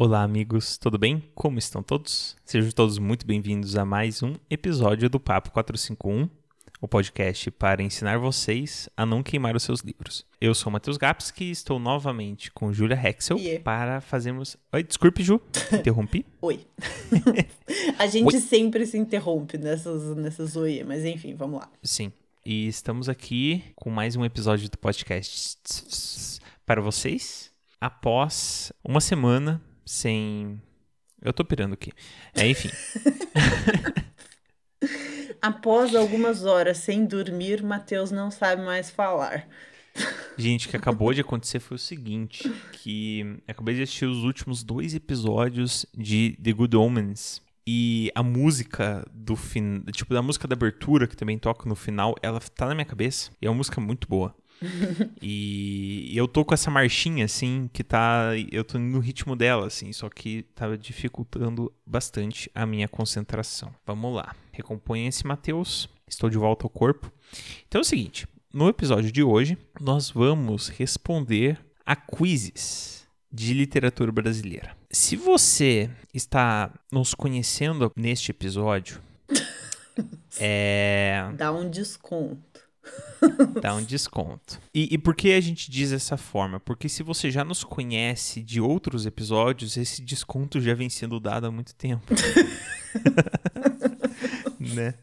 Olá, amigos, tudo bem? Como estão todos? Sejam todos muito bem-vindos a mais um episódio do Papo 451, o podcast para ensinar vocês a não queimar os seus livros. Eu sou o Matheus Gapski e estou novamente com Júlia Hexel Iê. para fazermos. Oi, desculpe, Ju, interrompi. Oi. a gente sempre se interrompe nessas, nessas oi, mas enfim, vamos lá. Sim, e estamos aqui com mais um episódio do podcast para vocês após uma semana sem. Eu tô pirando aqui. É, enfim. Após algumas horas sem dormir, Matheus não sabe mais falar. Gente, o que acabou de acontecer foi o seguinte: que acabei de assistir os últimos dois episódios de The Good Omens. E a música do fim, tipo, da música da abertura, que também toca no final, ela tá na minha cabeça. E é uma música muito boa. e, eu tô com essa marchinha, assim, que tá. Eu tô no ritmo dela, assim, só que tava dificultando bastante a minha concentração. Vamos lá. Recomponha-se, Matheus. Estou de volta ao corpo. Então é o seguinte: no episódio de hoje, nós vamos responder a quizzes de literatura brasileira. Se você está nos conhecendo neste episódio, é. Dá um desconto. Dá um desconto. E, e por que a gente diz dessa forma? Porque se você já nos conhece de outros episódios, esse desconto já vem sendo dado há muito tempo. né?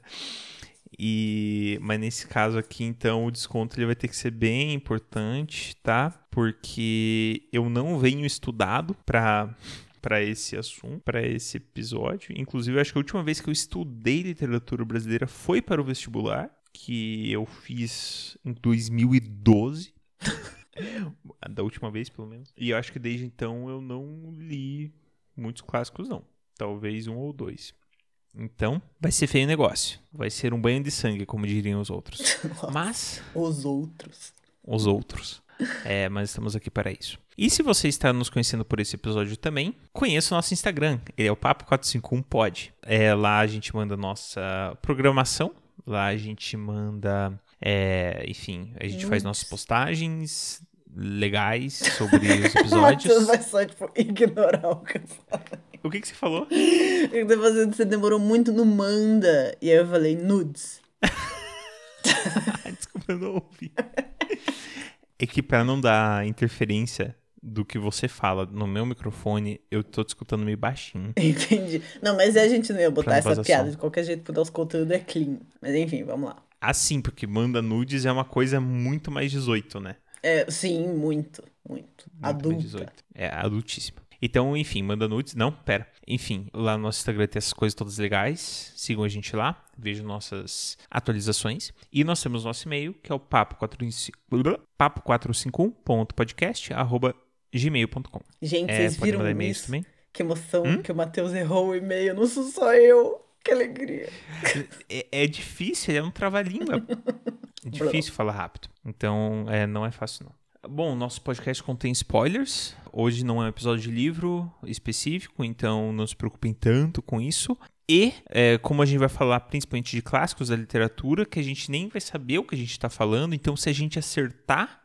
E, mas nesse caso aqui, então, o desconto ele vai ter que ser bem importante, tá? Porque eu não venho estudado para para esse assunto, para esse episódio. Inclusive, acho que a última vez que eu estudei literatura brasileira foi para o vestibular, que eu fiz em 2012. da última vez, pelo menos. E eu acho que desde então eu não li muitos clássicos, não. Talvez um ou dois. Então, vai ser feio o negócio. Vai ser um banho de sangue, como diriam os outros. Mas. Os outros. Os outros. É, mas estamos aqui para isso. E se você está nos conhecendo por esse episódio também, conheça o nosso Instagram. Ele é o Papo451pod. É, lá a gente manda nossa programação. Lá a gente manda. É, enfim, a gente faz nossas postagens legais sobre os episódios. Vai só, tipo, ignorar o que eu falei. O que, que você falou? Eu tô fazendo, você demorou muito no manda. E aí eu falei nudes. Desculpa, eu não ouvi. É que pra não dar interferência do que você fala no meu microfone, eu tô te escutando meio baixinho. Entendi. Não, mas a gente não ia botar não essa piada. som. De qualquer jeito, porque o nosso conteúdo é clean. Mas enfim, vamos lá. Assim, porque manda nudes é uma coisa muito mais 18, né? É, sim, muito, muito. Muito Adulta. mais 18. É, adultíssima. Então, enfim, manda nudes. Não, pera. Enfim, lá no nosso Instagram tem essas coisas todas legais. Sigam a gente lá. Vejam nossas atualizações. E nós temos nosso e-mail, que é o papo451.podcast.gmail.com. Gente, É, vocês viram isso? também. Que emoção Hum? que o Matheus errou o e-mail. Não sou só eu. Que alegria. É, é difícil, é um trava-língua. É difícil falar rápido. Então, é, não é fácil, não. Bom, nosso podcast contém spoilers. Hoje não é um episódio de livro específico, então não se preocupem tanto com isso. E, é, como a gente vai falar principalmente de clássicos da literatura, que a gente nem vai saber o que a gente está falando, então se a gente acertar,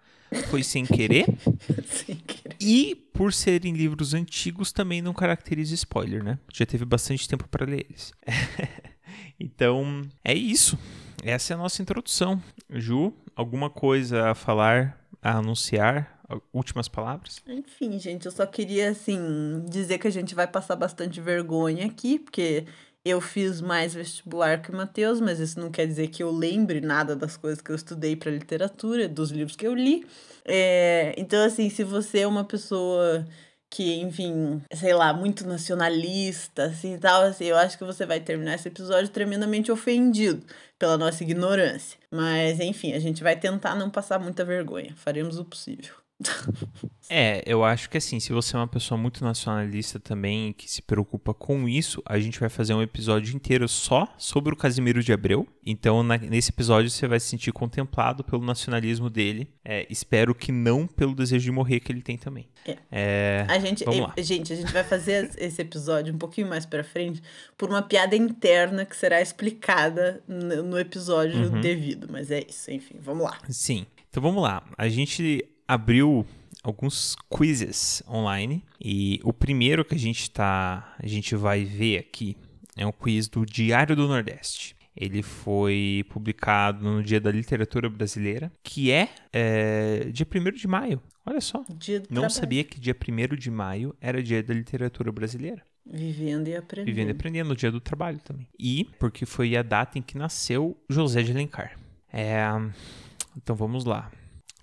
foi sem querer. Sem querer. E, por serem livros antigos, também não caracteriza spoiler, né? Já teve bastante tempo para ler eles. então, é isso. Essa é a nossa introdução. Ju, alguma coisa a falar, a anunciar? Últimas palavras? Enfim, gente, eu só queria, assim, dizer que a gente vai passar bastante vergonha aqui, porque eu fiz mais vestibular que o Matheus, mas isso não quer dizer que eu lembre nada das coisas que eu estudei para literatura, dos livros que eu li. É, então, assim, se você é uma pessoa que, enfim, sei lá, muito nacionalista, assim, tal, assim, eu acho que você vai terminar esse episódio tremendamente ofendido pela nossa ignorância. Mas, enfim, a gente vai tentar não passar muita vergonha. Faremos o possível. É, eu acho que assim, se você é uma pessoa muito nacionalista também, que se preocupa com isso, a gente vai fazer um episódio inteiro só sobre o Casimiro de Abreu. Então, na- nesse episódio, você vai se sentir contemplado pelo nacionalismo dele. É, espero que não pelo desejo de morrer que ele tem também. É. É, A gente, e- gente, a gente vai fazer es- esse episódio um pouquinho mais pra frente por uma piada interna que será explicada no no episódio Uhum. devido. Mas é isso, enfim, vamos lá. Sim. Então vamos lá. A gente abriu alguns quizzes online. E o primeiro que a gente tá, a gente vai ver aqui é um quiz do Diário do Nordeste. Ele foi publicado no Dia da Literatura Brasileira, que é, é dia 1 de maio. Olha só. Dia Não sabia que dia 1 de maio era dia da literatura brasileira. Vivendo e aprendendo. Vivendo e aprendendo, no dia do trabalho também. E porque foi a data em que nasceu José de Alencar. É, Então vamos lá.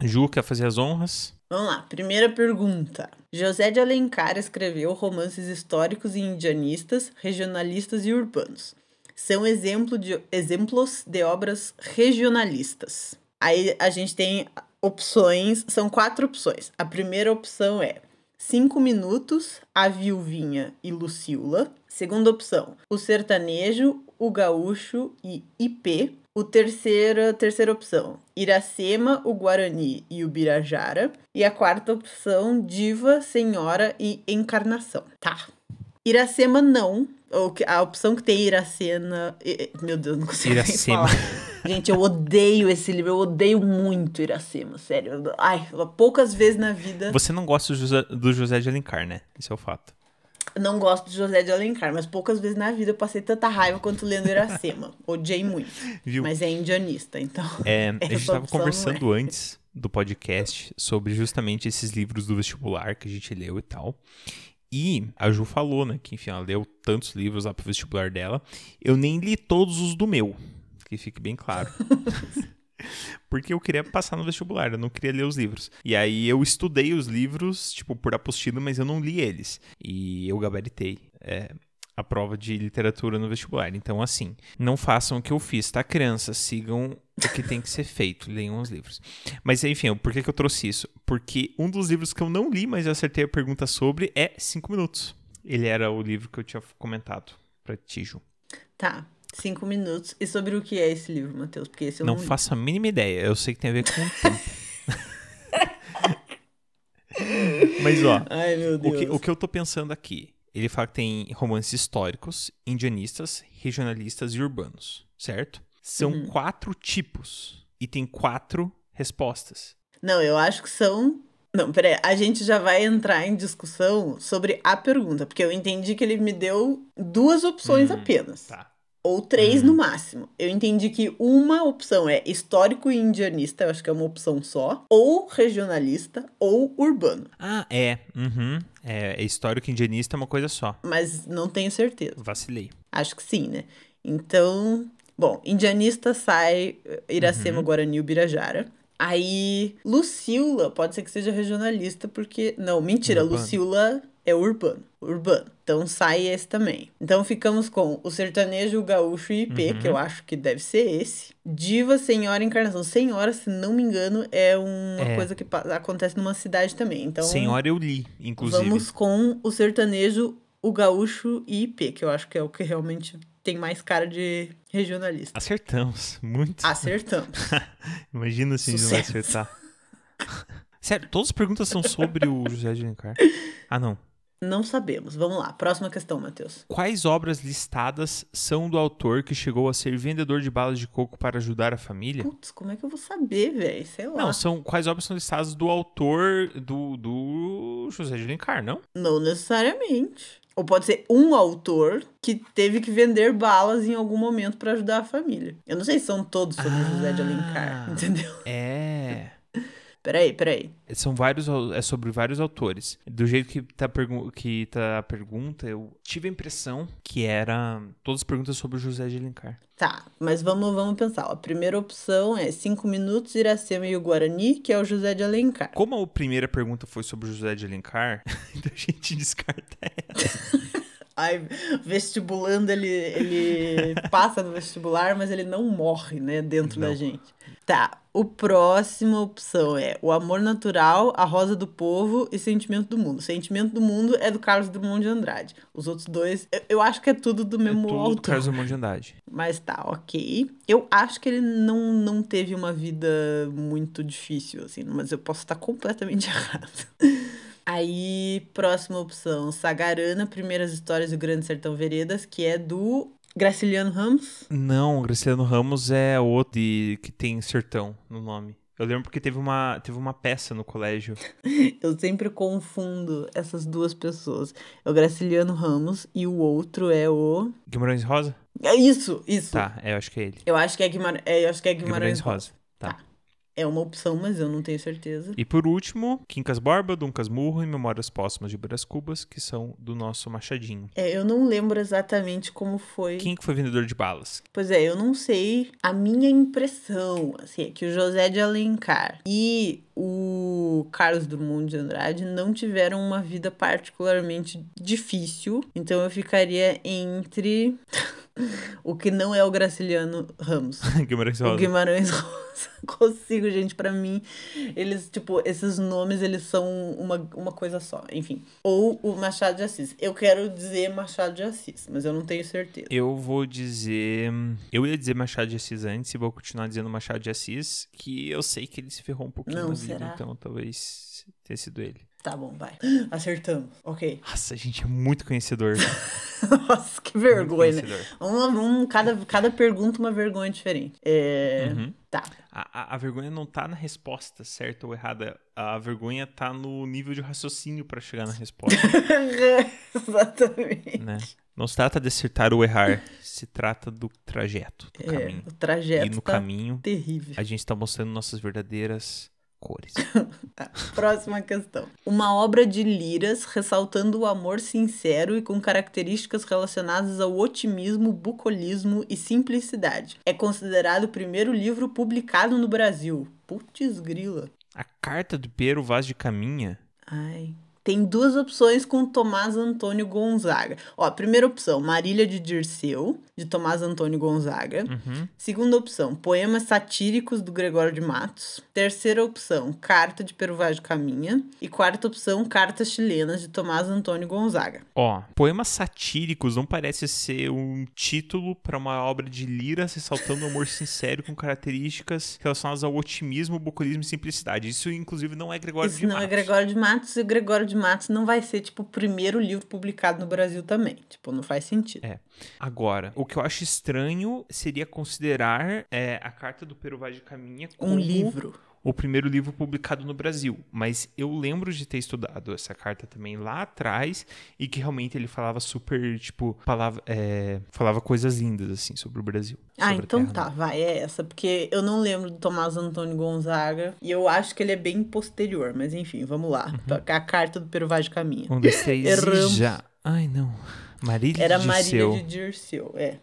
Ju quer fazer as honras? Vamos lá, primeira pergunta. José de Alencar escreveu romances históricos e indianistas, regionalistas e urbanos. São exemplo de, exemplos de obras regionalistas. Aí a gente tem opções, são quatro opções. A primeira opção é Cinco Minutos, A Viuvinha e Lucila. Segunda opção, O Sertanejo, O Gaúcho e IP. O terceira, terceira opção, Iracema, o Guarani e o Birajara. E a quarta opção, Diva, Senhora e Encarnação. Tá. Iracema não. A opção que tem Iracema. eh, eh, Meu Deus, não consigo Iracema. falar. Gente, eu odeio esse livro. Eu odeio muito Iracema, sério. Ai, poucas vezes na vida. Você não gosta do José, do José de Alencar, né? Esse é o fato. Não gosto de José de Alencar, mas poucas vezes na vida eu passei tanta raiva quanto lendo Iracema. Odiei muito. Viu? Mas é indianista, então. É, a gente estava não é. conversando antes do podcast sobre justamente esses livros do vestibular que a gente leu e tal. E a Ju falou, né, que enfim, ela leu tantos livros lá pro vestibular dela. Eu nem li todos os do meu, que fique bem claro. Porque eu queria passar no vestibular, eu não queria ler os livros. E aí eu estudei os livros, tipo, por apostila, mas eu não li eles. E eu gabaritei. É, a prova de literatura no vestibular. Então, assim, não façam o que eu fiz, tá, crianças? Sigam o que tem que ser feito, leiam os livros. Mas, enfim, por que, que eu trouxe isso? Porque um dos livros que eu não li, mas eu acertei a pergunta sobre, é Cinco Minutos. Ele era o livro que eu tinha comentado pra ti, Ju. Tá, cinco minutos. E sobre o que é esse livro, Matheus? Porque esse eu não, Não li. faço a mínima ideia, eu sei que tem a ver com o tempo. mas, ó, Ai, meu O Deus. que, o que eu tô pensando aqui? Ele fala que tem romances históricos, indianistas, regionalistas e urbanos, certo? São Uhum. quatro tipos e tem quatro respostas. Não, eu acho que são. Não, peraí. A gente já vai entrar em discussão sobre a pergunta, porque eu entendi que ele me deu duas opções Hum, apenas. Tá. Ou três Uhum. no máximo. Eu entendi que uma opção é histórico e indianista, eu acho que é uma opção só. Ou regionalista, ou urbano. Ah, é. Uhum. É, histórico indianista é uma coisa só. Mas não tenho certeza. Vacilei. Acho que sim, né? Então, bom, indianista sai Iracema, Uhum. Guarani e Ubirajara. Aí, Lucila pode ser que seja regionalista, porque. Não, mentira, Urbano. Lucila é urbano. Urbano. Então sai esse também. Então ficamos com o sertanejo, o gaúcho e IP, Uhum. que eu acho que deve ser esse. Diva, Senhora e Encarnação. Senhora, se não me engano, é uma É. coisa que acontece numa cidade também. Então, Senhora eu li, inclusive. Vamos com o sertanejo, o gaúcho e IP, que eu acho que é o que realmente tem mais cara de regionalista. Acertamos. Muito. Acertamos. Imagina se a gente não vai Sucesso. acertar. Sério, todas as perguntas são sobre o José de Alencar. Ah, não. Não sabemos. Vamos lá. Próxima questão, Matheus. Quais obras listadas são do autor que chegou a ser vendedor de balas de coco para ajudar a família? Putz, como é que eu vou saber, velho? Sei lá. Não, são quais obras são listadas do autor do, do José de Alencar, não? Não necessariamente. Ou pode ser um autor que teve que vender balas em algum momento pra ajudar a família. Eu não sei se são todos sobre o José de Alencar, Ah. entendeu? É. Peraí, peraí. São vários, é sobre vários autores. Do jeito que tá, que tá a pergunta, eu tive a impressão que era todas as perguntas sobre o José de Alencar. Tá, mas vamos, vamos pensar. A primeira opção é cinco minutos, Iracema e o Guarani, que é o José de Alencar. Como a primeira pergunta foi sobre o José de Alencar, então a gente descarta essa. Ai, vestibulando, ele, ele passa no vestibular, mas ele não morre, né, dentro da Não. gente. Tá, o próxima opção é O Amor Natural, A Rosa do Povo e Sentimento do Mundo. Sentimento do Mundo é do Carlos Drummond de Andrade. Os outros dois, eu, eu acho que é tudo do É mesmo tudo do autor. Carlos Drummond de Andrade. Mas tá, ok. Eu acho que ele não, não teve uma vida muito difícil, assim, mas eu posso estar completamente errado. Aí, próxima opção, Sagarana, Primeiras Histórias do Grande Sertão Veredas, que é do Graciliano Ramos. Não, o Graciliano Ramos é outro de- que tem sertão no nome. Eu lembro porque teve uma, teve uma peça no colégio. Eu sempre confundo essas duas pessoas. É o Graciliano Ramos e o outro é o. Guimarães Rosa? É isso, isso. Tá, é, eu acho que é ele. Eu acho que é, Guimar... é, eu acho que é Guimarães, Guimarães Rosa. Tá. Tá. É uma opção, mas eu não tenho certeza. E por último, Quincas Borba, Dom Casmurro e Memórias Póstumas de Brás Cubas, que são do nosso Machadinho. É, eu não lembro exatamente como foi. Quem que foi vendedor de balas? Pois é, eu não sei. A minha impressão, assim, é que o José de Alencar e o Carlos Drummond de Andrade não tiveram uma vida particularmente difícil. Então eu ficaria entre o que não é o Graciliano Ramos. Guimarães O Rosa. Guimarães Rosa. Consigo, gente, pra mim, eles, tipo, esses nomes, eles são uma, uma coisa só, enfim. Ou o Machado de Assis. Eu quero dizer Machado de Assis, mas eu não tenho certeza. Eu vou dizer. Eu ia dizer Machado de Assis antes e vou continuar dizendo Machado de Assis, que eu sei que ele se ferrou um pouquinho Não, na vida, será? então talvez tenha sido ele. Tá bom, vai. Acertamos. Ok. Nossa, a gente é muito conhecedor. Nossa, que vergonha, né? Um, um, cada, cada pergunta uma vergonha diferente. É. Uhum. Tá. A, a, a vergonha não tá na resposta certa ou errada. A vergonha tá no nível de raciocínio pra chegar na resposta, Exatamente. né? Não se trata de acertar ou errar, se trata do trajeto, do É, caminho. o trajeto E no tá caminho, terrível. a gente tá mostrando nossas verdadeiras cores. Tá, próxima questão. Uma obra de liras ressaltando o amor sincero e com características relacionadas ao otimismo, bucolismo e simplicidade. É considerado o primeiro livro publicado no Brasil. Putz grila. A carta do Piero Vaz de Caminha Ai. Tem duas opções com Tomás Antônio Gonzaga. Ó, primeira opção, Marília de Dirceu, de Tomás Antônio Gonzaga. Uhum. Segunda opção, poemas satíricos do Gregório de Matos. Terceira opção, carta de de Caminha. E quarta opção, cartas chilenas de Tomás Antônio Gonzaga. Ó, poemas satíricos não parece ser um título para uma obra de liras ressaltando o amor sincero com características relacionadas ao otimismo, bucolismo e simplicidade. Isso, inclusive, não é Gregório Isso de não é Matos. Gregório de Matos e Gregório de Matos não vai ser, tipo, o primeiro livro publicado no Brasil também. Tipo, não faz sentido. É. Agora, o que eu acho estranho seria considerar é, a carta do Pero Vaz de Caminha como Um livro. O primeiro livro publicado no Brasil. Mas eu lembro de ter estudado essa carta também lá atrás e que realmente ele falava super, tipo, falava, é, falava coisas lindas, assim, sobre o Brasil. Ah, então tá, vai, é essa. Porque eu não lembro do Tomás Antônio Gonzaga. E eu acho que ele é bem posterior. Mas enfim, vamos lá. Uhum. A carta do Pero Vaz de Caminha. Um, dois, três Erramos. já. Ai, não. Marília Era de Marília Dirceu. de Dirceu, é.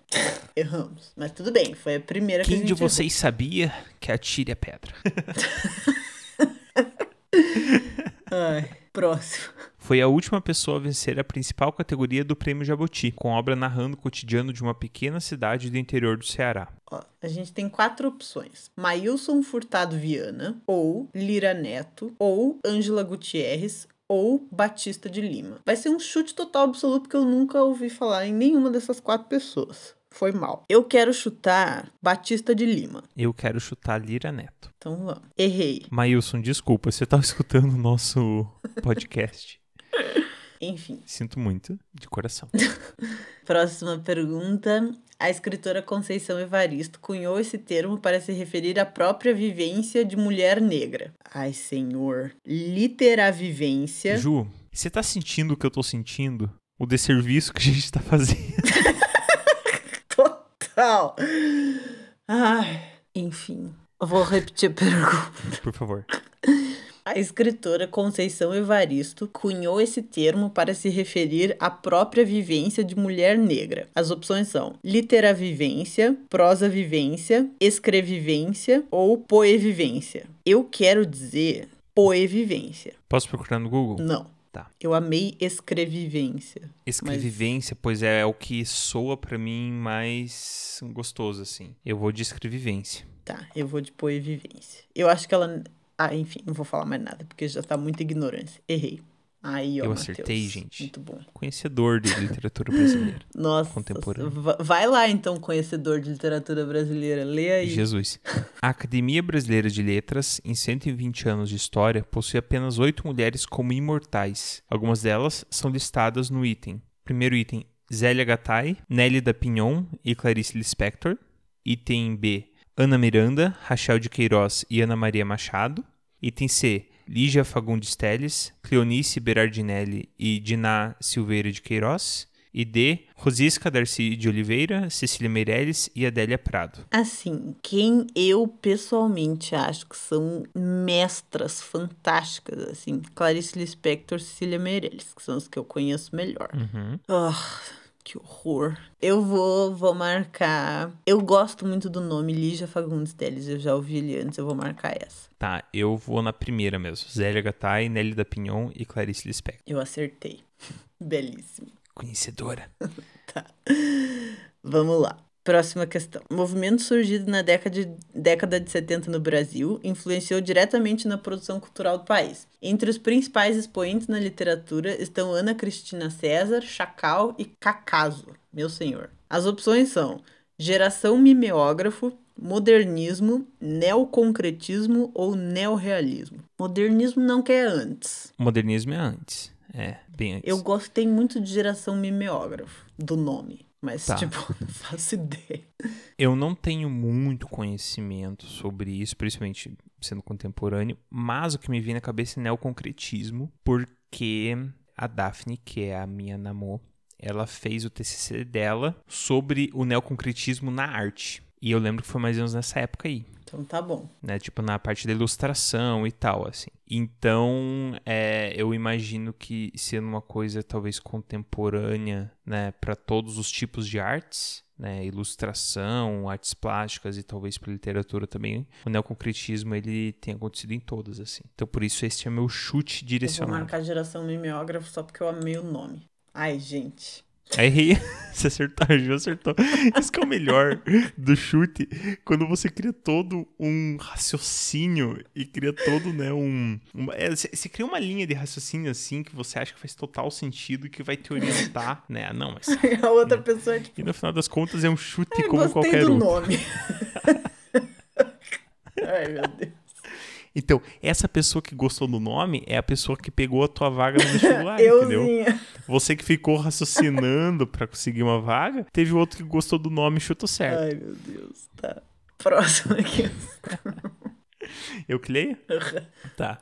Erramos. Mas tudo bem, foi a primeira que a Quem gente de errou. vocês sabia que atire a pedra? Ai, próximo. Foi a última pessoa a vencer a principal categoria do Prêmio Jabuti, com obra narrando o cotidiano de uma pequena cidade do interior do Ceará. Ó, a gente tem quatro opções: Maílson Furtado Viana, ou Lira Neto, ou Ângela Gutierrez, ou Batista de Lima. Vai ser um chute total absoluto porque eu nunca ouvi falar em nenhuma dessas quatro pessoas. Foi mal. Eu quero chutar Batista de Lima. Eu quero chutar Lira Neto. Então vamos. Errei. Maílson, desculpa, você estava escutando o nosso podcast. Enfim. Sinto muito, de coração. Próxima pergunta. A escritora Conceição Evaristo cunhou esse termo para se referir à própria vivência de mulher negra. Ai, senhor. Literavivência. Ju, você tá sentindo o que eu tô sentindo? O desserviço que a gente tá fazendo? Total. Ai, enfim. Vou repetir a pergunta. Por favor. A escritora Conceição Evaristo cunhou esse termo para se referir à própria vivência de mulher negra. As opções são literavivência, prosavivência, escrevivência ou poevivência. Eu quero dizer poevivência. Posso procurar no Google? Não. Tá. Eu amei escrevivência. Escrevivência, pois é, é o que soa pra mim mais gostoso, assim. Eu vou de escrevivência. Tá, eu vou de poevivência. Eu acho que ela. Ah, enfim, não vou falar mais nada, porque já tá muita ignorância. Errei. Aí, ó. Eu acertei, gente. Muito bom. Conhecedor de literatura brasileira. Nossa. Contemporâneo. va- Vai lá, então, conhecedor de literatura brasileira. Lê aí. Jesus. A Academia Brasileira de Letras, em 120 anos de história, possui apenas oito mulheres como imortais. Algumas delas são listadas no item. Primeiro item, Zélia Gattai, Nelly da Pignon e Clarice Lispector. Item B, Ana Miranda, Rachel de Queiroz e Ana Maria Machado. Item C, Lígia Fagundes Teles, Cleonice Berardinelli e Diná Silveira de Queiroz. E D, Rosisca Darcy de Oliveira, Cecília Meirelles e Adélia Prado. Assim, quem eu pessoalmente acho que são mestras fantásticas, assim, Clarice Lispector e Cecília Meirelles, que são os que eu conheço melhor. Uhum. Ah, que horror. Eu vou, vou marcar. Eu gosto muito do nome Lígia Fagundes Teles. Eu já ouvi ele antes, eu vou marcar essa. Tá, eu vou na primeira mesmo. Zélia Gattai, Nelly da Pinhon e Clarice Lispector. Eu acertei. Belíssimo. Conhecedora. Tá. Vamos lá. Próxima questão. movimento surgido na década de, década de 70 no Brasil influenciou diretamente na produção cultural do país. Entre os principais expoentes na literatura estão Ana Cristina César, Chacal e Cacaso, meu senhor. As opções são geração mimeógrafo, modernismo, neoconcretismo ou neorrealismo. Modernismo não quer antes. Modernismo é antes. É, bem antes. Eu gostei muito de geração mimeógrafo, do nome. Mas, Tá. tipo, não faço ideia. Eu não tenho muito conhecimento sobre isso, principalmente sendo contemporâneo, mas o que me vem na cabeça é neoconcretismo, porque a Daphne, que é a minha namor, ela fez o TCC dela sobre o neoconcretismo na arte. E eu lembro que foi mais ou menos nessa época aí. Então tá bom. né? Tipo, na parte da ilustração e tal, assim. Então, é, eu imagino que sendo uma coisa talvez contemporânea, né, para todos os tipos de artes, né, ilustração, artes plásticas e talvez para literatura também, o neoconcretismo ele tem acontecido em todas, assim. Então, por isso este é meu chute Eu vou direcionado. marcar geração mimeógrafo só porque eu amei o nome. Ai, gente. Aí errei. Você acertou, Ju acertou. Isso que é o melhor do chute. Quando você cria todo um raciocínio e cria todo, né, um... uma- é, você, cria uma linha de raciocínio, assim, que você acha que faz total sentido e que vai te orientar, né? Ah, Não, mas... A outra pessoa é tipo. E no final das contas é um chute "Ai, como qualquer do outro. nome. Ai, meu Deus. Então, essa pessoa que gostou do nome é a pessoa que pegou a tua vaga no vestibular, entendeu? Você que ficou raciocinando pra conseguir uma vaga, teve outro que gostou do nome e chutou certo. Ai, meu Deus. Tá. Próxima aqui. Eu que leio? Tá.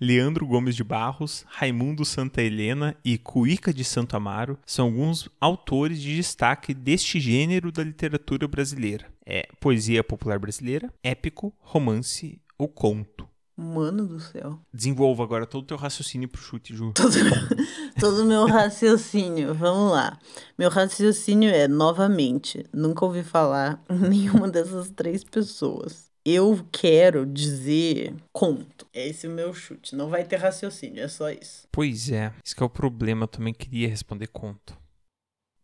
Leandro Gomes de Barros, Raimundo Santa Helena e Cuíca de Santo Amaro são alguns autores de destaque deste gênero da literatura brasileira. É poesia popular brasileira, épico, romance ou conto. Mano do céu. Desenvolva agora todo o teu raciocínio pro chute, Ju. Todo, todo o meu raciocínio. Vamos lá. Meu raciocínio é, novamente, nunca ouvi falar nenhuma dessas três pessoas. Eu quero dizer conto. Esse é o meu chute. Não vai ter raciocínio, é só isso. Pois é, isso que é o problema. Eu também queria responder conto.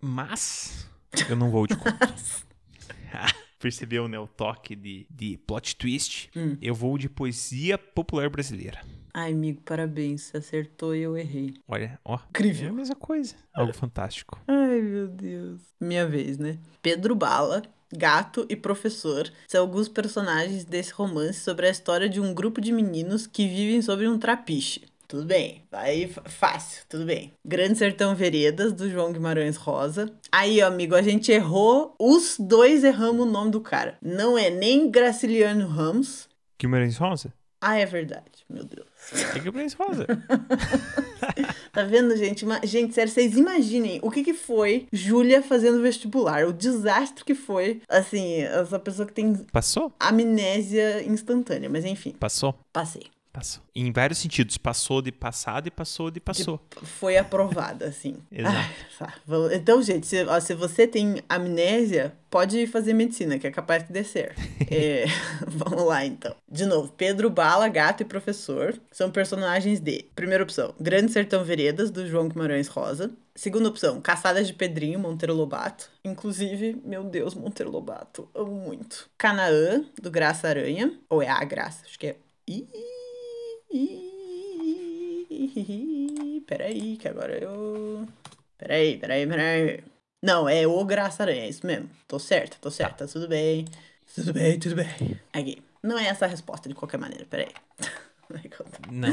Mas eu não vou de conto. Percebeu, né? O toque de, de plot twist. Hum. Eu vou de poesia popular brasileira. Ai, amigo, parabéns. Você acertou e eu errei. Olha, ó. É a Incrível. mesma coisa. Algo fantástico. Ai, meu Deus. Minha vez, né? Pedro Bala, gato e professor são alguns personagens desse romance sobre a história de um grupo de meninos que vivem sobre um trapiche. Tudo bem, aí f- fácil, tudo bem. Grande Sertão Veredas, do João Guimarães Rosa. Aí, ó, amigo, a gente errou, os dois erramos o nome do cara. Não é nem Graciliano Ramos. Guimarães Rosa? Ah, é verdade, meu Deus. É Guimarães Rosa. Tá vendo, gente? Gente, sério, vocês imaginem o que que foi Júlia fazendo vestibular. O desastre que foi, assim, essa pessoa que tem Passou? amnésia instantânea. Mas enfim, Passou? passei. Passou. Em vários sentidos. Passou de passado e passou de passou. Foi aprovada, assim. Exato. Ai, tá. Então, gente, se, ó, se você tem amnésia, pode fazer medicina, que é capaz de descer. É, vamos lá, então. De novo, Pedro Bala, gato e professor são personagens de... Primeira opção, Grande Sertão Veredas, do João Guimarães Rosa. Segunda opção, Caçadas de Pedrinho, Monteiro Lobato. Inclusive, meu Deus, Monteiro Lobato, amo muito. Canaã, do Graça Aranha. Ou é a Graça, acho que é... Ih, Peraí, que agora eu... Peraí, peraí, peraí. Não, é o Graça Aranha, é isso mesmo. Tô certa, tô certa, tudo bem. Tudo bem, tudo bem. Aqui. Não é essa a resposta de qualquer maneira, peraí. Não.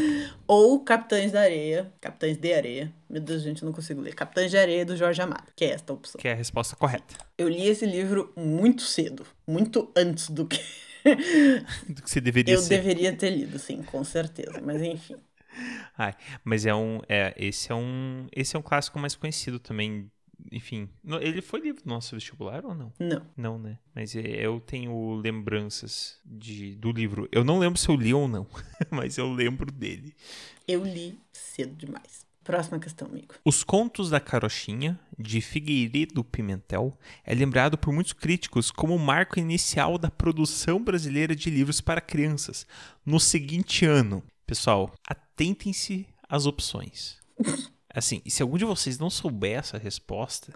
Ou Capitães da Areia. Capitães de Areia. Meu Deus, gente, eu não consigo ler. Capitães de Areia do Jorge Amado, que é esta opção. Que é a resposta correta. Eu li esse livro muito cedo. Muito antes do que do que você deveria Eu ser. deveria ter lido, sim, com certeza. Mas enfim. Ai, mas é um, é, esse é um, esse é um clássico mais conhecido também. Enfim, ele foi livro do nosso vestibular ou não? Não. Não, né? Mas é, eu tenho lembranças de, do livro. Eu não lembro se eu li ou não, mas eu lembro dele. Eu li cedo demais. Próxima questão, amigo. Os Contos da Carochinha, de Figueiredo Pimentel, é lembrado por muitos críticos como o marco inicial da produção brasileira de livros para crianças, no seguinte ano. Pessoal, atentem-se às opções. Assim, e se algum de vocês não souber essa resposta,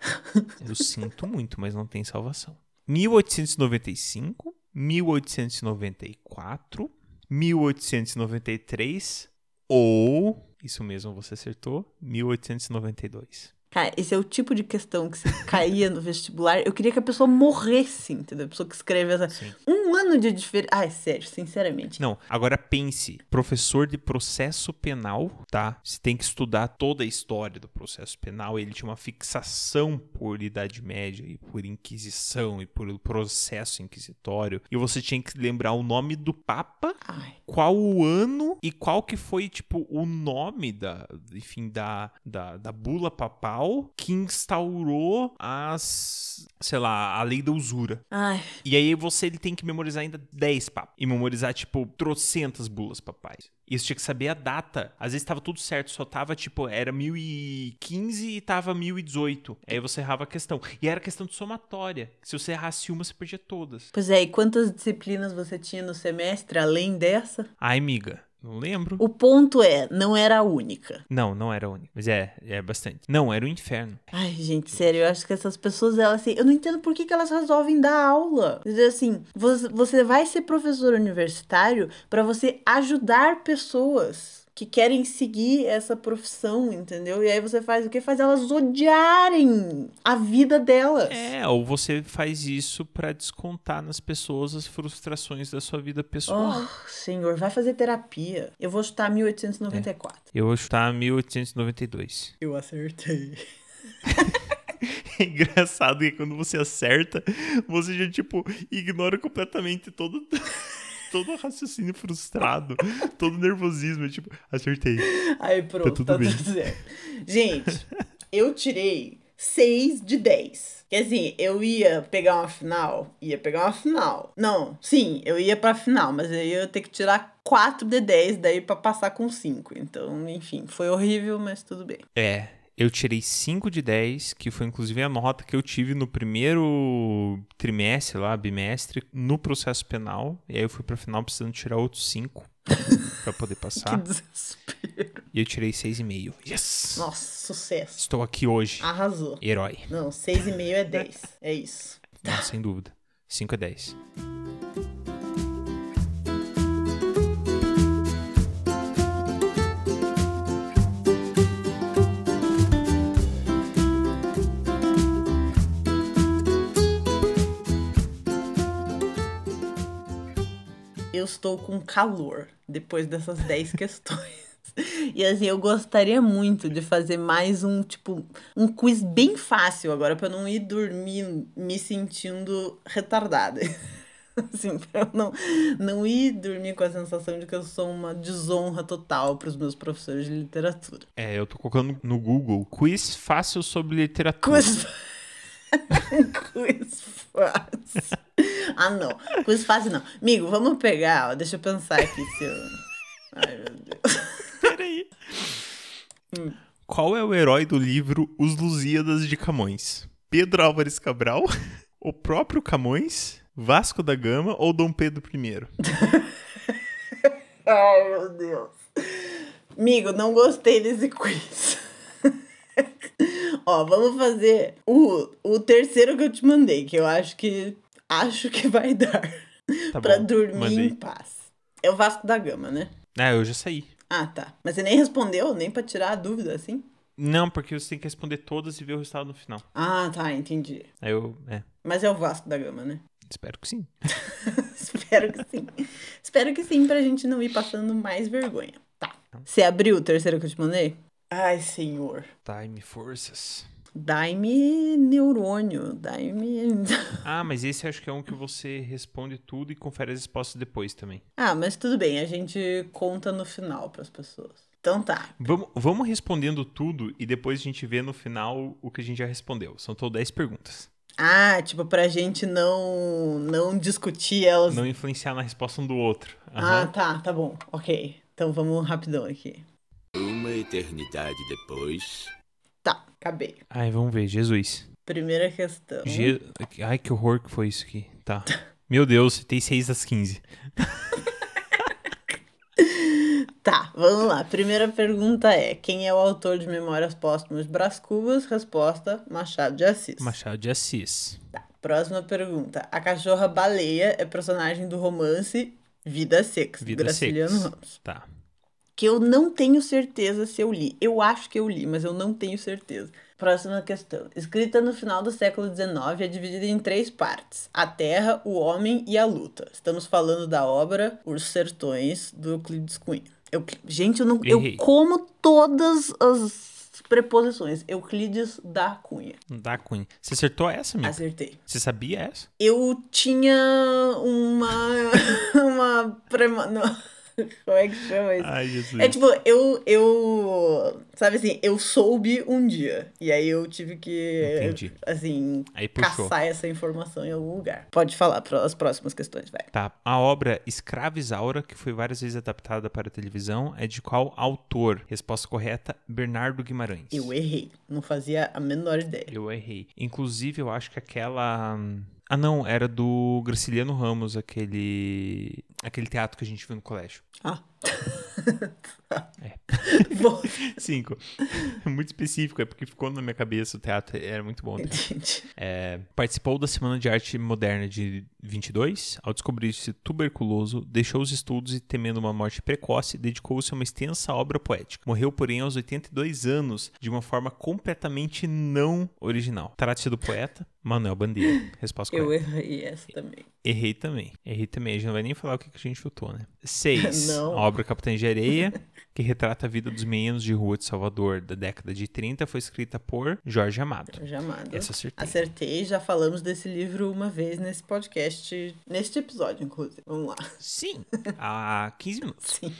eu sinto muito, mas não tem salvação. 1895, 1894, 1893 ou, isso mesmo, você acertou, 1892. Cara, esse é o tipo de questão que se caía no vestibular. Eu queria que a pessoa morresse, entendeu? A pessoa que escreve essa. Sim. Um ano de diferença. Ai, sério, sinceramente. Não, agora pense, professor de processo penal, tá? Você tem que estudar toda a história do processo penal. Ele tinha uma fixação por Idade Média e por Inquisição e por processo inquisitório. E você tinha que lembrar o nome do Papa, Ai. qual o ano e qual que foi, tipo, o nome da, enfim, da, da, da bula papal que instaurou as, sei lá, a lei da usura. Ai. E aí você ele tem que memorizar ainda 10 papas. E memorizar, tipo, trocentas bulas papais. E você tinha que saber a data. Às vezes tava tudo certo, só tava, tipo, era 1015 e tava 1018. Aí você errava a questão. E era questão de somatória. Se você errasse uma, você perdia todas. Pois é, e quantas disciplinas você tinha no semestre além dessa? Ai, amiga, não lembro. O ponto é, não era a única. Não, não era a única. Mas é, é bastante. Não, era o inferno. Ai, gente, sério, eu acho que essas pessoas, elas assim, eu não entendo por que, que elas resolvem dar aula. Quer dizer assim, você, você vai ser professor universitário pra você ajudar pessoas que querem seguir essa profissão, entendeu? E aí você faz o quê? Faz elas odiarem a vida delas. É, ou você faz isso pra descontar nas pessoas as frustrações da sua vida pessoal. Oh, senhor, vai fazer terapia. Eu vou chutar 1894. Eu vou chutar 1892. Eu acertei. É engraçado que quando você acerta, você já, tipo, ignora completamente todo, todo o raciocínio frustrado, todo o nervosismo. é Tipo, acertei. Aí pronto, tudo tá bem. tudo certo. Gente, eu tirei 6 de 10. Quer assim, eu ia pegar uma final, ia pegar uma final. Não, sim, eu ia pra final, mas eu ia ter que tirar 4 de 10 daí pra passar com 5. Então, enfim, foi horrível, mas tudo bem. É, eu tirei 5 de 10, que foi inclusive a nota que eu tive no primeiro trimestre lá, bimestre, no processo penal. E aí eu fui pra final precisando tirar outros 5 pra poder Que passar. desespero. E eu tirei 6,5. Yes! Nossa, sucesso. Estou aqui hoje. Arrasou. Herói. Não, 6,5 é 10. É isso. Não, sem dúvida. 5 é 10. Eu estou com calor depois dessas 10 questões. E assim, eu gostaria muito de fazer mais um, tipo, um quiz bem fácil agora, pra eu não ir dormir me sentindo retardada. Assim, pra eu não, não ir dormir com a sensação de que eu sou uma desonra total pros meus professores de literatura. É, eu tô colocando no Google quiz fácil sobre literatura. Quiz. quiz fácil. Ah, não. Quiz fácil não. Amigo, vamos pegar, ó, deixa eu pensar aqui se eu. Ai, meu Deus. Peraí. Qual é o herói do livro Os Lusíadas de Camões? Pedro Álvares Cabral? O próprio Camões? Vasco da Gama ou Dom Pedro I? Ai, meu Deus. Amigo, não gostei desse quiz. Ó, vamos fazer o, o terceiro que eu te mandei, que eu acho que acho que vai dar Tá pra bom, dormir mandei. em paz. É o Vasco da Gama, né? Ah, eu já saí. Ah, tá. Mas você nem respondeu, nem pra tirar a dúvida, assim? Não, porque você tem que responder todas e ver o resultado no final. Ah, tá, entendi. Aí eu, é, Mas é o Vasco da Gama, né? espero que sim. Espero que sim. Espero que sim, pra gente não ir passando mais vergonha. Tá. Você abriu o terceiro que eu te mandei? Ai, senhor. Time forças. Dai-me neurônio, dai-me. Ah, mas esse acho que é um que você responde tudo e confere as respostas depois também. ah, mas tudo bem, a gente conta no final pras pessoas. Então tá. Vamos, vamos respondendo tudo e depois a gente vê no final o que a gente já respondeu. São todas 10 perguntas. Ah, tipo, pra gente não, não discutir elas. Não influenciar na resposta um do outro. Ah, Aham. tá, tá bom. Ok. Então vamos rapidão aqui. Uma eternidade depois. Tá, acabei. Ai, vamos ver. Jesus. Primeira questão. Je- Ai, que horror que foi isso aqui. Tá. Meu Deus, tem 6 das 15. Tá, vamos lá. Primeira pergunta é: quem é o autor de Memórias Póstumas Brás Cubas? Resposta: Machado de Assis. Machado de Assis. Tá. Próxima pergunta: a cachorra baleia é personagem do romance Vidas Secas, do Vidas Graciliano Secas. Ramos. Tá. Que eu não tenho certeza se eu li. Eu acho que eu li, mas eu não tenho certeza. Próxima questão. Escrita no final do século XIX, é dividida em três partes: a Terra, o Homem e a Luta. Estamos falando da obra Os Sertões, do Euclides Cunha. Eu, gente, eu, não, eu como todas as preposições. Euclides da Cunha. Dá Cunha. Você acertou essa, amigo? Acertei. Você sabia essa? Eu tinha uma. uma. Prema... não. Como é que chama isso? Ai, Jesus. É tipo, eu, eu. Sabe assim, eu soube um dia. E aí eu tive que. Entendi. Assim, Aí puxou. caçar essa informação em algum lugar. Pode falar para as próximas questões, vai. Tá. A obra Escrava Isaura, que foi várias vezes adaptada para a televisão, é de qual autor? Resposta correta: Bernardo Guimarães. Eu errei. Não fazia a menor ideia. Eu errei. Inclusive, eu acho que aquela. hum, Ah, não, era do Graciliano Ramos, aquele. aquele teatro que a gente viu no colégio. Ah. É. Bom, Cinco. muito específico, é porque ficou na minha cabeça o teatro, era muito bom. É, participou da Semana de Arte Moderna de 22. Ao descobrir-se tuberculoso, deixou os estudos e, temendo uma morte precoce, dedicou-se a uma extensa obra poética. Morreu, porém, aos 82 anos, de uma forma completamente não original. Trata-se do poeta Manuel Bandeira. Resposta Eu correta. errei essa também. Errei também. Errei também. A gente não vai nem falar o que a gente chutou, né? 6. Não. A obra Capitães de Areia, que retrata a vida dos meninos de rua de Salvador da década de 30, foi escrita por Jorge Amado. Jamada. Essa acertei. Acertei, já falamos desse livro uma vez nesse podcast, neste episódio, inclusive. Vamos lá. Sim, há 15 minutos. Sim.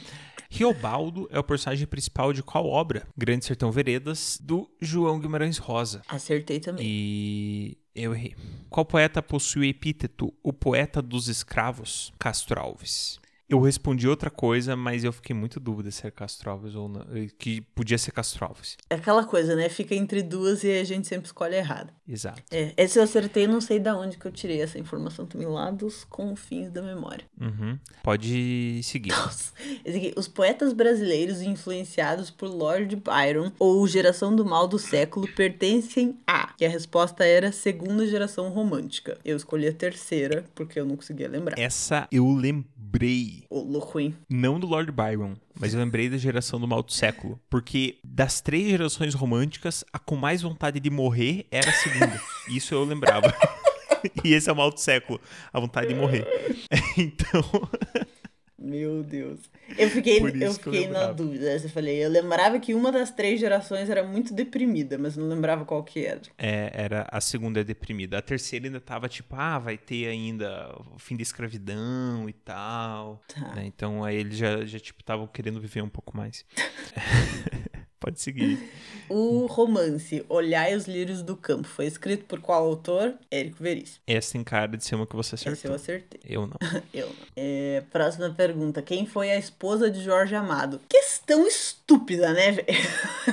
Riobaldo é o personagem principal de qual obra? Grande Sertão Veredas, do João Guimarães Rosa. Acertei também. E eu errei. Qual poeta possui o epíteto o poeta dos escravos? Castro Alves. Eu respondi outra coisa, mas eu fiquei muito dúvida se era Castro Alves ou não. Que podia ser Castro Alves. É aquela coisa, né? Fica entre duas e a gente sempre escolhe errado. Exato. É, esse eu acertei, não sei da onde que eu tirei essa informação também, lá dos confins da memória. Uhum. Pode seguir. Nossa, esse aqui, os poetas brasileiros influenciados por Lord Byron ou Geração do Mal do Século pertencem a, que a resposta era segunda geração romântica. Eu escolhi a terceira, porque eu não conseguia lembrar. Essa eu lembrei. Ô, louco, hein? Não do Lord Byron, mas eu lembrei da geração do mal do século. Porque das três gerações românticas, a com mais vontade de morrer era a segunda. Isso eu lembrava. e esse é o mal do século, a vontade de morrer. Então, Meu Deus. Eu fiquei, eu que eu fiquei na dúvida. Eu falei, eu lembrava que uma das três gerações era muito deprimida, mas não lembrava qual que era. é, era a segunda é deprimida. A terceira ainda tava tipo, ah, vai ter ainda o fim da escravidão e tal. Tá. né? Então aí eles já, já tipo, estavam querendo viver um pouco mais. Pode seguir. O romance Olhai os Lírios do Campo foi escrito por qual autor? Érico Veríssimo. Essa tem cara de ser uma que você Esse eu acertou. acertei. Eu não. Eu não. É, próxima pergunta. Quem foi a esposa de Jorge Amado? Questão estúpida, né, velho?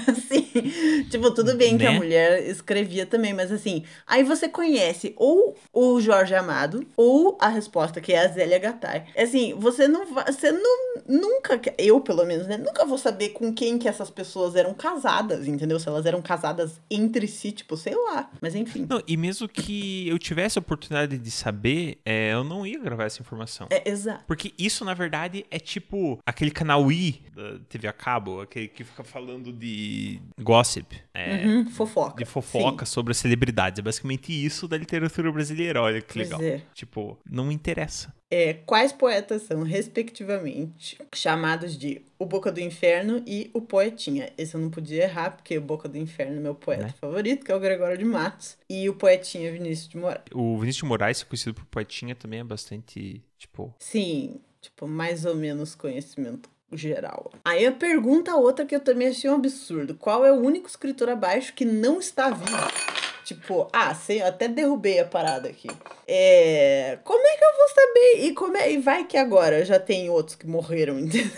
assim, tipo, tudo bem que a Né? mulher escrevia também, mas assim, aí você conhece ou o Jorge Amado ou a resposta, que é a Zélia Gattai. Assim, você não vai. Você não, nunca. Eu, pelo menos, né? Nunca vou saber com quem que essas pessoas eram casadas, entendeu? Se elas eram casadas entre si, tipo, sei lá. Mas enfim. Não, e mesmo que eu tivesse a oportunidade de saber, é, eu não ia gravar essa informação. É, exato. Porque isso, na verdade, é tipo aquele canal I da TV a cabo, aquele que fica falando de gossip. É, Uhum, fofoca. de fofoca sobre as celebridades. É basicamente isso da literatura brasileira. Olha que Pois legal. é. Tipo, não interessa. É, quais poetas são, respectivamente, chamados de O Boca do Inferno e O Poetinha? Esse eu não podia errar, porque O Boca do Inferno é meu poeta Né? favorito, que é o Gregório de Matos, e o Poetinha é Vinícius de Moraes. O Vinícius de Moraes, conhecido por Poetinha, também é bastante, tipo... Sim, tipo, mais ou menos conhecimento geral. Aí a pergunta outra que eu também achei um absurdo. Qual é o único escritor abaixo que não está vivo? Tipo, ah, sei, eu até derrubei a parada aqui. É. Como é que eu vou saber? E, como é... e vai que agora já tem outros que morreram, entendeu?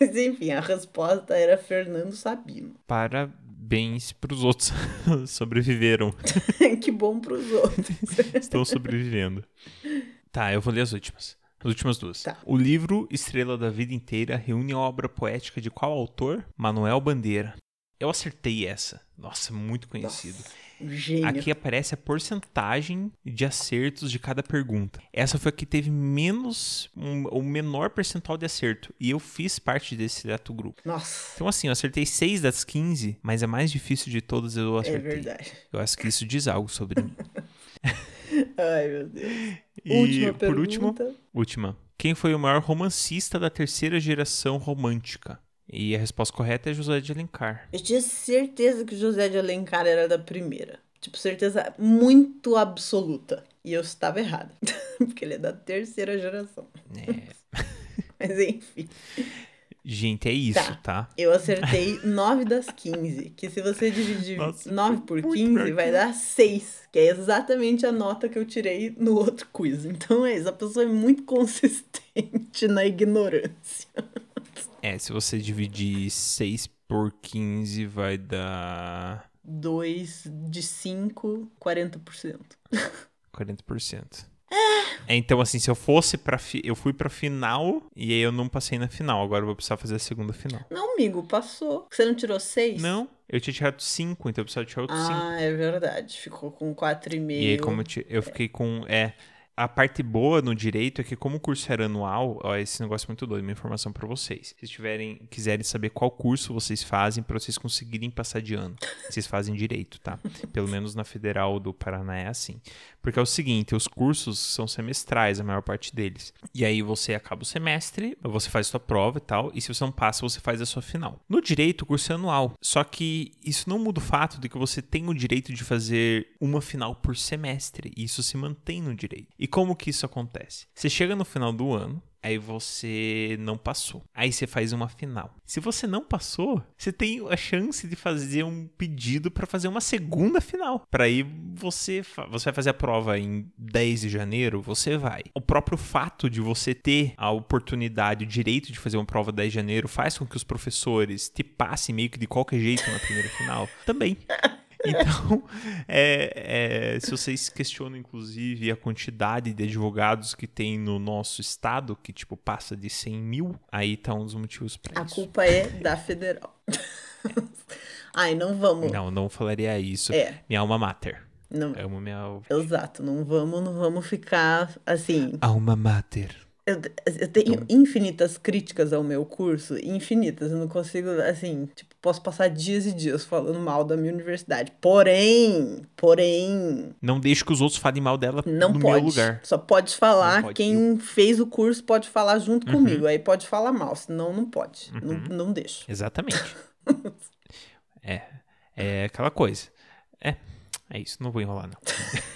Mas enfim, a resposta era Fernando Sabino. Parabéns pros outros. Sobreviveram. que bom pros outros. Estão sobrevivendo. Tá, eu vou ler as últimas. As últimas duas. Tá. O livro Estrela da Vida Inteira reúne a obra poética de qual autor? Manuel Bandeira. Eu acertei essa. Nossa, muito conhecido. Gênio. Aqui aparece a porcentagem de acertos de cada pergunta. Essa foi a que teve menos, um- o menor percentual de acerto. E eu fiz parte desse seleto grupo. Nossa, Então, assim, eu acertei 6 das 15, mas a mais difícil de todas eu é acertei. verdade. Eu acho que isso diz algo sobre mim. Ai, meu Deus. E Última por pergunta. último, última. Quem foi o maior romancista da terceira geração romântica? E a resposta correta é José de Alencar. Eu tinha certeza que José de Alencar era da primeira. Tipo, certeza muito absoluta. E eu estava errada. Porque ele é da terceira geração. É. Mas enfim, Gente, é isso, Tá. tá? eu acertei 9 das 15. Que se você dividir Nossa, 9 por muito 15, perto. vai dar 6. Que é exatamente a nota que eu tirei no outro quiz. Então é isso. A pessoa é muito consistente na ignorância. É, se você dividir 6 por 15, vai dar 2 de 5, 40%. 40%. Então, assim, se eu fosse pra. Fi... Eu fui pra final e aí eu não passei na final. Agora eu vou precisar fazer a segunda final. Não, amigo, passou. Você não tirou 6? Não, eu tinha tirado 5, então eu precisava tirar outros 5. Ah, é verdade. Ficou com 4,5. E aí, como eu, ti- eu fiquei com. É. A parte boa no direito é que, como o curso era anual, ó, esse negócio é muito doido, uma informação pra vocês. Se tiverem, quiserem saber qual curso vocês fazem pra vocês conseguirem passar de ano, vocês fazem direito, tá? Pelo menos na Federal do Paraná é assim. Porque é o seguinte, os cursos são semestrais, a maior parte deles. E aí você acaba o semestre, você faz sua prova e tal, e se você não passa, você faz a sua final. No direito, o curso é anual. Só que isso não muda o fato de que você tem o direito de fazer uma final por semestre. E isso se mantém no direito. Como que isso acontece? Você chega no final do ano, aí você não passou. Aí você faz uma final. Se você não passou, você tem a chance de fazer um pedido para fazer uma segunda final. Para aí você você vai fazer a prova em 10 de janeiro, você vai. O próprio fato de você ter a oportunidade, o direito de fazer uma prova 10 de janeiro faz com que os professores te passem meio que de qualquer jeito na primeira final. Também. Então, é, é, se vocês questionam, inclusive, a quantidade de advogados que tem no nosso estado, que, tipo, passa de 100 mil, aí tá um dos motivos pra A isso. culpa é da federal. Ai, não vamos. Não, não falaria isso. É. Minha alma mater. Não. Amo minha Exato, não vamos, não vamos ficar assim. alma mater. Eu, eu tenho infinitas críticas ao meu curso, infinitas. Eu não consigo, assim, tipo, posso passar dias e dias falando mal da minha universidade. Porém, porém, Não deixe que os outros falem mal dela não no pode. meu lugar. Só pode falar pode. quem fez o curso pode falar junto Uhum. comigo. Aí pode falar mal, senão não pode. Não, não deixa. Exatamente. é. É aquela coisa. É. É isso, não vou enrolar, não.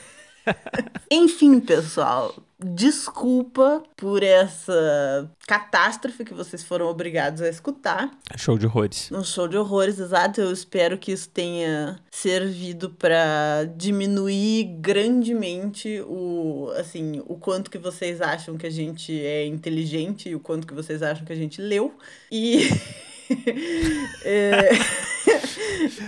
Enfim, pessoal, desculpa por essa catástrofe que vocês foram obrigados a escutar. Show de horrores. Um show de horrores, exato. Eu espero que isso tenha servido para diminuir grandemente o, assim, o quanto que vocês acham que a gente é inteligente e o quanto que vocês acham que a gente leu. E é,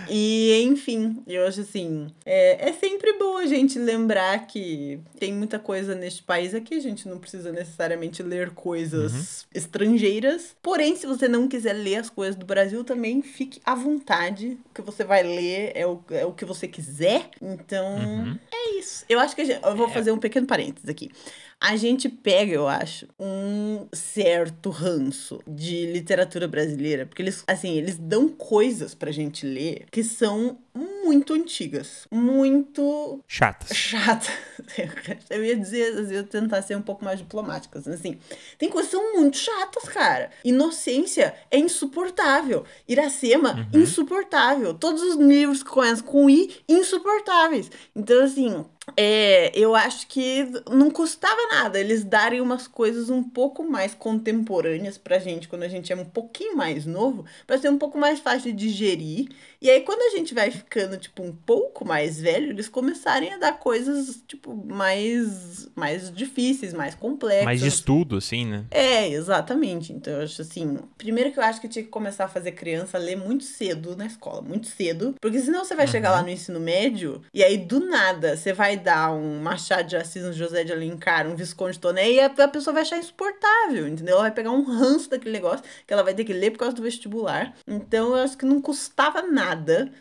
E, enfim, eu acho assim, é, é sempre bom a gente lembrar que tem muita coisa neste país aqui, a gente não precisa necessariamente ler coisas estrangeiras. Porém, se você não quiser ler as coisas do Brasil, também fique à vontade. O que você vai ler é o, é o que você quiser. Então, Uhum. é É isso. Eu acho que a gente, eu vou fazer um pequeno parênteses aqui. A gente pega, eu acho, um certo ranço de literatura brasileira, porque eles, assim, eles dão coisas pra gente ler que são muito antigas, muito Chatas. chata. Eu ia dizer, eu ia tentar ser um pouco mais diplomática. Assim, tem coisas que são muito chatas, cara. Inocência é insuportável. Iracema, insuportável. Todos os livros que começam com I, insuportáveis. Então, assim, é, eu acho que não custava nada eles darem umas coisas um pouco mais contemporâneas pra gente quando a gente é um pouquinho mais novo, pra ser um pouco mais fácil de digerir. E aí, quando a gente vai ficando, tipo, um pouco mais velho, eles começarem a dar coisas, tipo, mais, mais difíceis, mais complexas. Mais de estudo, assim, né? É, exatamente. Então, eu acho assim. Primeiro que eu acho que tinha que começar a fazer criança ler muito cedo na escola, muito cedo. Porque senão você vai chegar lá no ensino médio e aí do nada você vai dar um Machado de Assis, um José de Alencar, um Visconde Toné e a, a pessoa vai achar insuportável, entendeu? Ela vai pegar um ranço daquele negócio que ela vai ter que ler por causa do vestibular. Então, eu acho que não custava nada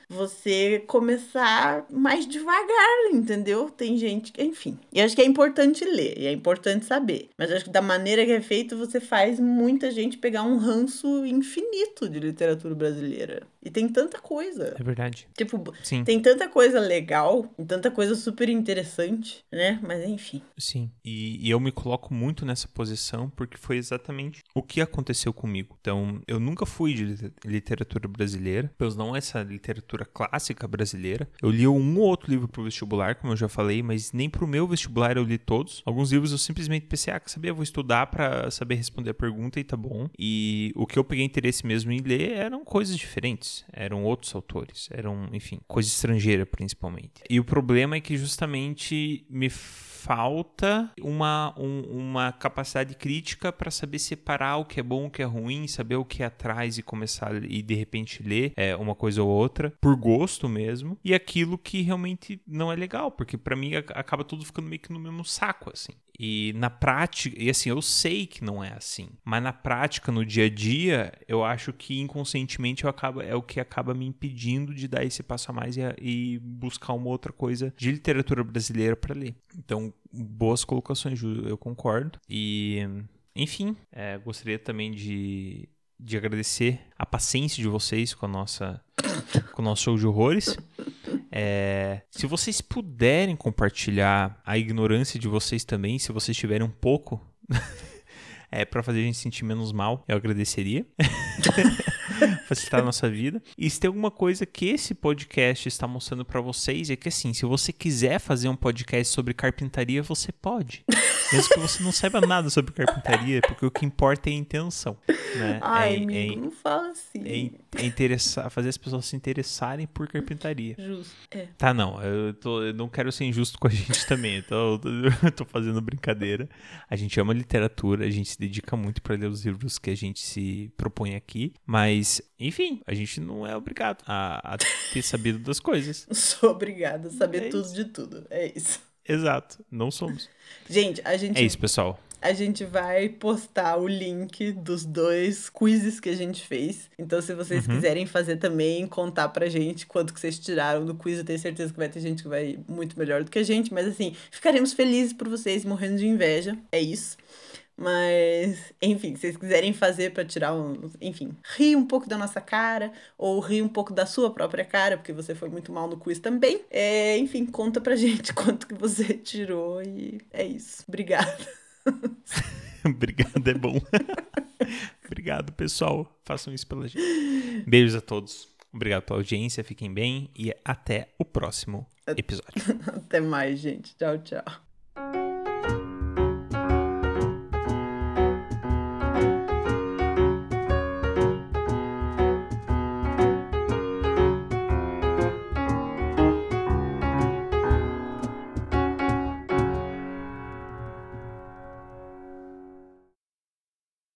você começar mais devagar, entendeu? Tem gente que, enfim. E acho que é importante ler, e é importante saber. Mas acho que da maneira que é feito, você faz muita gente pegar um ranço infinito de literatura brasileira. E tem tanta coisa. É verdade. Tipo, Sim. tem tanta coisa legal, tanta coisa super interessante, né? Mas enfim. Sim. E, e eu me coloco muito nessa posição porque foi exatamente o que aconteceu comigo. Então, eu nunca fui de liter- literatura brasileira, pois não essa literatura clássica brasileira. Eu li um ou outro livro pro vestibular, como eu já falei, mas nem pro meu vestibular eu li todos. Alguns livros eu simplesmente pensei, ah, eu vou estudar pra saber responder a pergunta e tá bom. E o que eu peguei interesse mesmo em ler eram coisas diferentes, eram outros autores, eram, enfim, coisa estrangeira principalmente. E o problema é que justamente me falta uma, um- uma capacidade crítica para saber separar o que é bom, o que é ruim, saber o que é atrás e começar e de repente ler é, uma coisa ou outra, por gosto mesmo, e aquilo que realmente não é legal, porque para mim acaba tudo ficando meio que no mesmo saco, assim. E na prática, e assim, eu sei que não é assim, mas na prática, no dia a dia, eu acho que inconscientemente eu acabo, é o que acaba me impedindo de dar esse passo a mais e, e buscar uma outra coisa de literatura brasileira para ler. Então, boas colocações, eu concordo. E, enfim, é, gostaria também de, de agradecer a paciência de vocês com a nossa com o nosso show de horrores. É, se vocês puderem compartilhar a ignorância de vocês também, se vocês tiverem um pouco é, para fazer a gente sentir menos mal, eu agradeceria. Facilitar a nossa vida. E se tem alguma coisa que esse podcast está mostrando para vocês, é que assim, se você quiser fazer um podcast sobre carpintaria, você pode. Mesmo que você não saiba nada sobre carpintaria, porque o que importa é a intenção. Né? Ai, é, é- amigo, não fala assim. é é interessar, fazer as pessoas se interessarem por carpintaria. Justo. É. Tá, não, eu, tô- eu não quero ser injusto com a gente também, então eu tô fazendo brincadeira. A gente ama literatura, a gente se dedica muito pra ler os livros que a gente se propõe aqui, mas, enfim, a gente não é obrigado a, a ter sabido das coisas. Sou obrigada a saber É tudo isso. de tudo. É isso. Exato, não somos. Gente, a gente É isso, pessoal. A gente vai postar o link dos dois quizzes que a gente fez. Então, se vocês Uhum. quiserem fazer também, contar pra gente quanto que vocês tiraram do quiz, eu tenho certeza que vai ter gente que vai muito melhor do que a gente. Mas assim, ficaremos felizes por vocês, morrendo de inveja. É isso. Mas, enfim, se vocês quiserem fazer pra tirar um. Enfim, rir um pouco da nossa cara, ou rir um pouco da sua própria cara, porque você foi muito mal no quiz também. É, enfim, conta pra gente quanto que você tirou e é isso. Obrigada. Obrigado, é bom. Obrigado, pessoal. Façam isso pela gente. Beijos a todos. Obrigado pela audiência, fiquem bem e até o próximo episódio. Até mais, gente. Tchau, tchau.